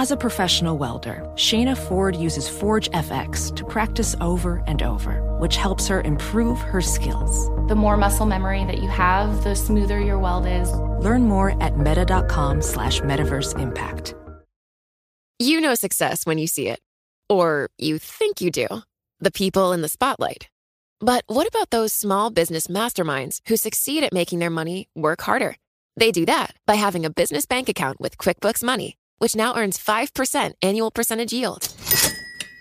As a professional welder, Shayna Ford uses Forge FX to practice over and over, which helps her improve her skills. The more muscle memory that you have, the smoother your weld is. Learn more at meta.com slash metaverse impact. You know success when you see it. Or you think you do. The people in the spotlight. But what about those small business masterminds who succeed at making their money work harder? They do that by having a business bank account with QuickBooks Money which now earns 5% annual percentage yield.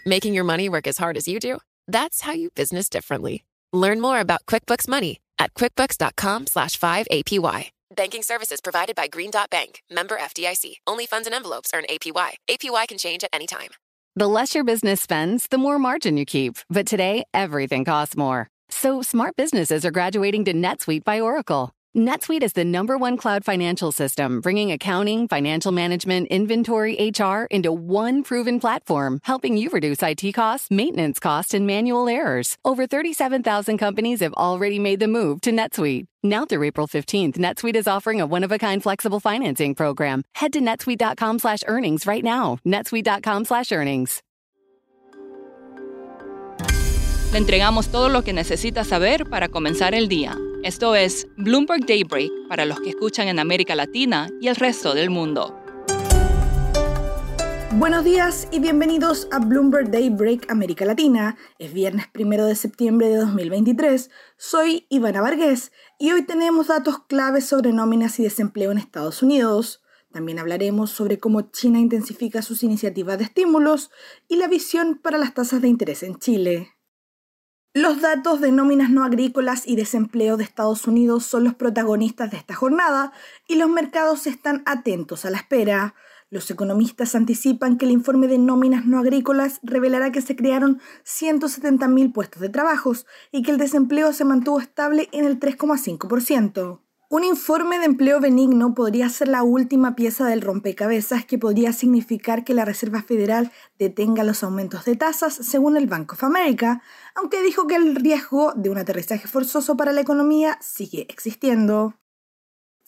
Making your money work as hard as you do? That's how you business differently. Learn more about QuickBooks Money at quickbooks.com slash 5APY. Banking services provided by Green Dot Bank, member FDIC. Only funds and envelopes earn APY. APY can change at any time. The less your business spends, the more margin you keep. But today, everything costs more. So smart businesses are graduating to NetSuite by Oracle. NetSuite is the number one cloud financial system, bringing accounting, financial management, inventory, HR into one proven platform, helping you reduce IT costs, maintenance costs, and manual errors. Over 37,000 companies have already made the move to NetSuite. Now through April 15th, NetSuite is offering a one-of-a-kind flexible financing program. Head to netsuite.com slash earnings right now. netsuite.com slash earnings. Le entregamos todo lo que necesita saber para comenzar el día. Esto es Bloomberg Daybreak para los que escuchan en América Latina y el resto del mundo. Buenos días y bienvenidos a Bloomberg Daybreak América Latina. Es viernes primero de septiembre de 2023. Soy Ivana Vargas y hoy tenemos datos claves sobre nóminas y desempleo en Estados Unidos. También hablaremos sobre cómo China intensifica sus iniciativas de estímulos y la visión para las tasas de interés en Chile. Los datos de nóminas no agrícolas y desempleo de Estados Unidos son los protagonistas de esta jornada y los mercados están atentos a la espera. Los economistas anticipan que el informe de nóminas no agrícolas revelará que se crearon 170.000 puestos de trabajo y que el desempleo se mantuvo estable en el 3,5%. Un informe de empleo benigno podría ser la última pieza del rompecabezas que podría significar que la Reserva Federal detenga los aumentos de tasas, según el Bank of America, aunque dijo que el riesgo de un aterrizaje forzoso para la economía sigue existiendo.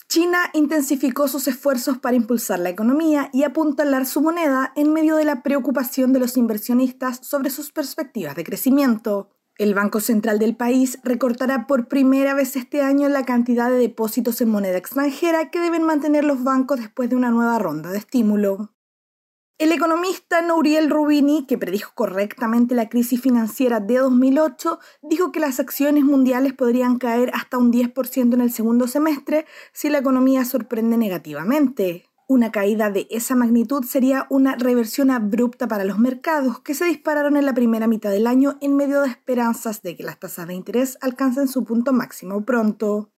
China intensificó sus esfuerzos para impulsar la economía y apuntalar su moneda en medio de la preocupación de los inversionistas sobre sus perspectivas de crecimiento. El Banco Central del país recortará por primera vez este año la cantidad de depósitos en moneda extranjera que deben mantener los bancos después de una nueva ronda de estímulo. El economista Nouriel Rubini, que predijo correctamente la crisis financiera de 2008, dijo que las acciones mundiales podrían caer hasta un 10% en el segundo semestre si la economía sorprende negativamente. Una caída de esa magnitud sería una reversión abrupta para los mercados que se dispararon en la primera mitad del año en medio de esperanzas de que las tasas de interés alcancen su punto máximo pronto.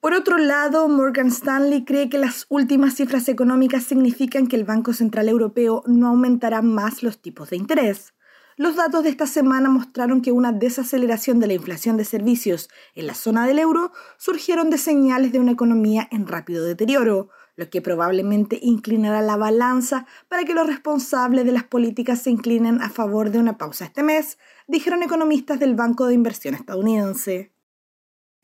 Por otro lado, Morgan Stanley cree que las últimas cifras económicas significan que el Banco Central Europeo no aumentará más los tipos de interés. Los datos de esta semana mostraron que una desaceleración de la inflación de servicios en la zona del euro surgieron de señales de una economía en rápido deterioro, lo que probablemente inclinará la balanza para que los responsables de las políticas se inclinen a favor de una pausa este mes, dijeron economistas del Banco de Inversión estadounidense.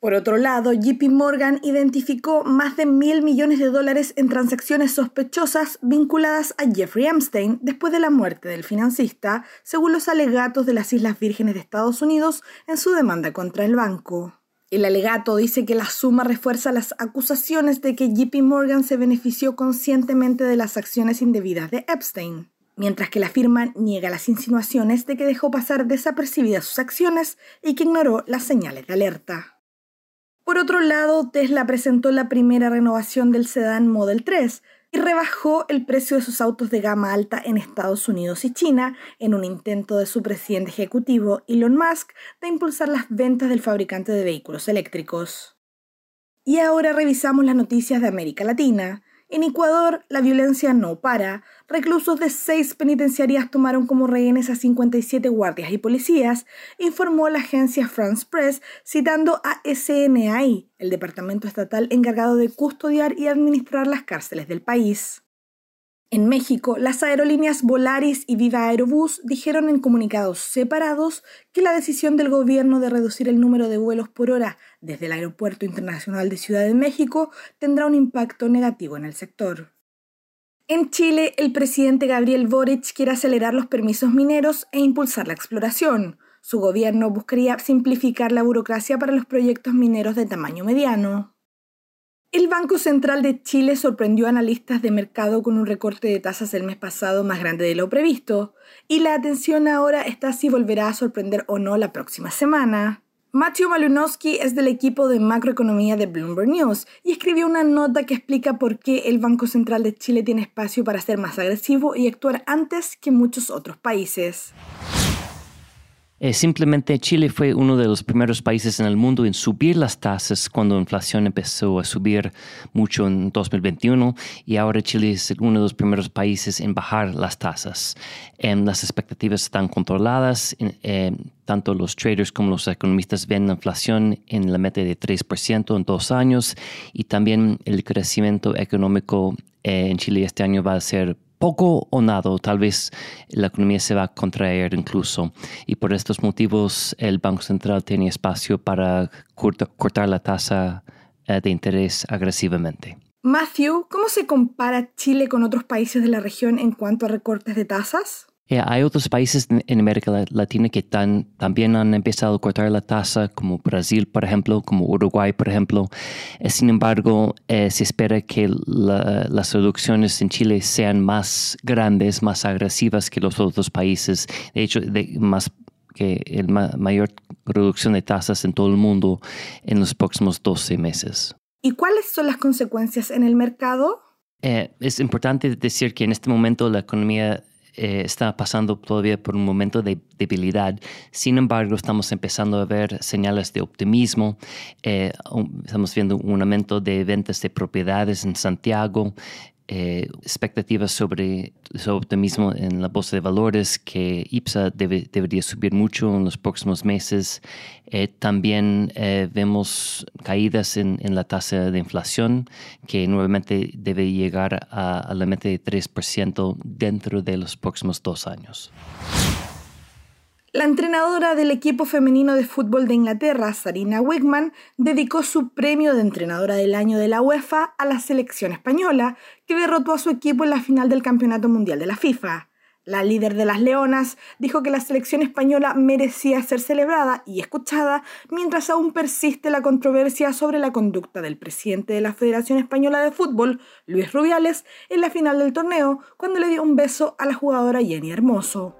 Por otro lado, JP Morgan identificó más de mil millones de dólares en transacciones sospechosas vinculadas a Jeffrey Epstein después de la muerte del financista, según los alegatos de las Islas Vírgenes de Estados Unidos en su demanda contra el banco. El alegato dice que la suma refuerza las acusaciones de que JP Morgan se benefició conscientemente de las acciones indebidas de Epstein, mientras que la firma niega las insinuaciones de que dejó pasar desapercibidas sus acciones y que ignoró las señales de alerta. Por otro lado, Tesla presentó la primera renovación del sedán Model 3, y rebajó el precio de sus autos de gama alta en Estados Unidos y China en un intento de su presidente ejecutivo Elon Musk de impulsar las ventas del fabricante de vehículos eléctricos. Y ahora revisamos las noticias de América Latina. En Ecuador, la violencia no para. Reclusos de seis penitenciarias tomaron como rehenes a 57 guardias y policías, informó la agencia France Press, citando a SNAI, el departamento estatal encargado de custodiar y administrar las cárceles del país. En México, las aerolíneas Volaris y Viva Aerobús dijeron en comunicados separados que la decisión del gobierno de reducir el número de vuelos por hora desde el Aeropuerto Internacional de Ciudad de México tendrá un impacto negativo en el sector. En Chile, el presidente Gabriel Boric quiere acelerar los permisos mineros e impulsar la exploración. Su gobierno buscaría simplificar la burocracia para los proyectos mineros de tamaño mediano. El Banco Central de Chile sorprendió a analistas de mercado con un recorte de tasas el mes pasado más grande de lo previsto, y la atención ahora está si volverá a sorprender o no la próxima semana. Matthew Malunowski es del equipo de macroeconomía de Bloomberg News y escribió una nota que explica por qué el Banco Central de Chile tiene espacio para ser más agresivo y actuar antes que muchos otros países. Eh, simplemente Chile fue uno de los primeros países en el mundo en subir las tasas cuando la inflación empezó a subir mucho en 2021 y ahora Chile es uno de los primeros países en bajar las tasas. Em, las expectativas están controladas, em, tanto los traders como los economistas ven la inflación en la meta de 3% en dos años y también el crecimiento económico eh, en Chile este año va a ser poco o nada, tal vez la economía se va a contraer incluso. Y por estos motivos el Banco Central tiene espacio para cortar la tasa eh, de interés agresivamente. Matthew, ¿cómo se compara Chile con otros países de la región en cuanto a recortes de tasas? Eh, hay otros países en América Latina que también han empezado a cortar la tasa, como Brasil, por ejemplo, como Uruguay, por ejemplo. Eh, sin embargo, eh, se espera que las reducciones en Chile sean más grandes, más agresivas que los otros países. De hecho, más que la mayor reducción de tasas en todo el mundo en los próximos 12 meses. ¿Y cuáles son las consecuencias en el mercado? es importante decir que en este momento la economía eh, está pasando todavía por un momento de debilidad. Sin embargo, estamos empezando a ver señales de optimismo. Eh, estamos viendo un aumento de ventas de propiedades en Santiago. Eh, expectativas sobre su optimismo en la bolsa de valores que IPSA debería subir mucho en los próximos meses. Eh, también eh, vemos caídas en, la tasa de inflación que nuevamente debe llegar a, a la meta de 3% dentro de los próximos dos años. La entrenadora del equipo femenino de fútbol de Inglaterra, Sarina Wigman, dedicó su premio de entrenadora del año de la UEFA a la selección española, que derrotó a su equipo en la final del Campeonato Mundial de la FIFA. La líder de las Leonas dijo que la selección española merecía ser celebrada y escuchada mientras aún persiste la controversia sobre la conducta del presidente de la Federación Española de Fútbol, Luis Rubiales, en la final del torneo cuando le dio un beso a la jugadora Jenny Hermoso.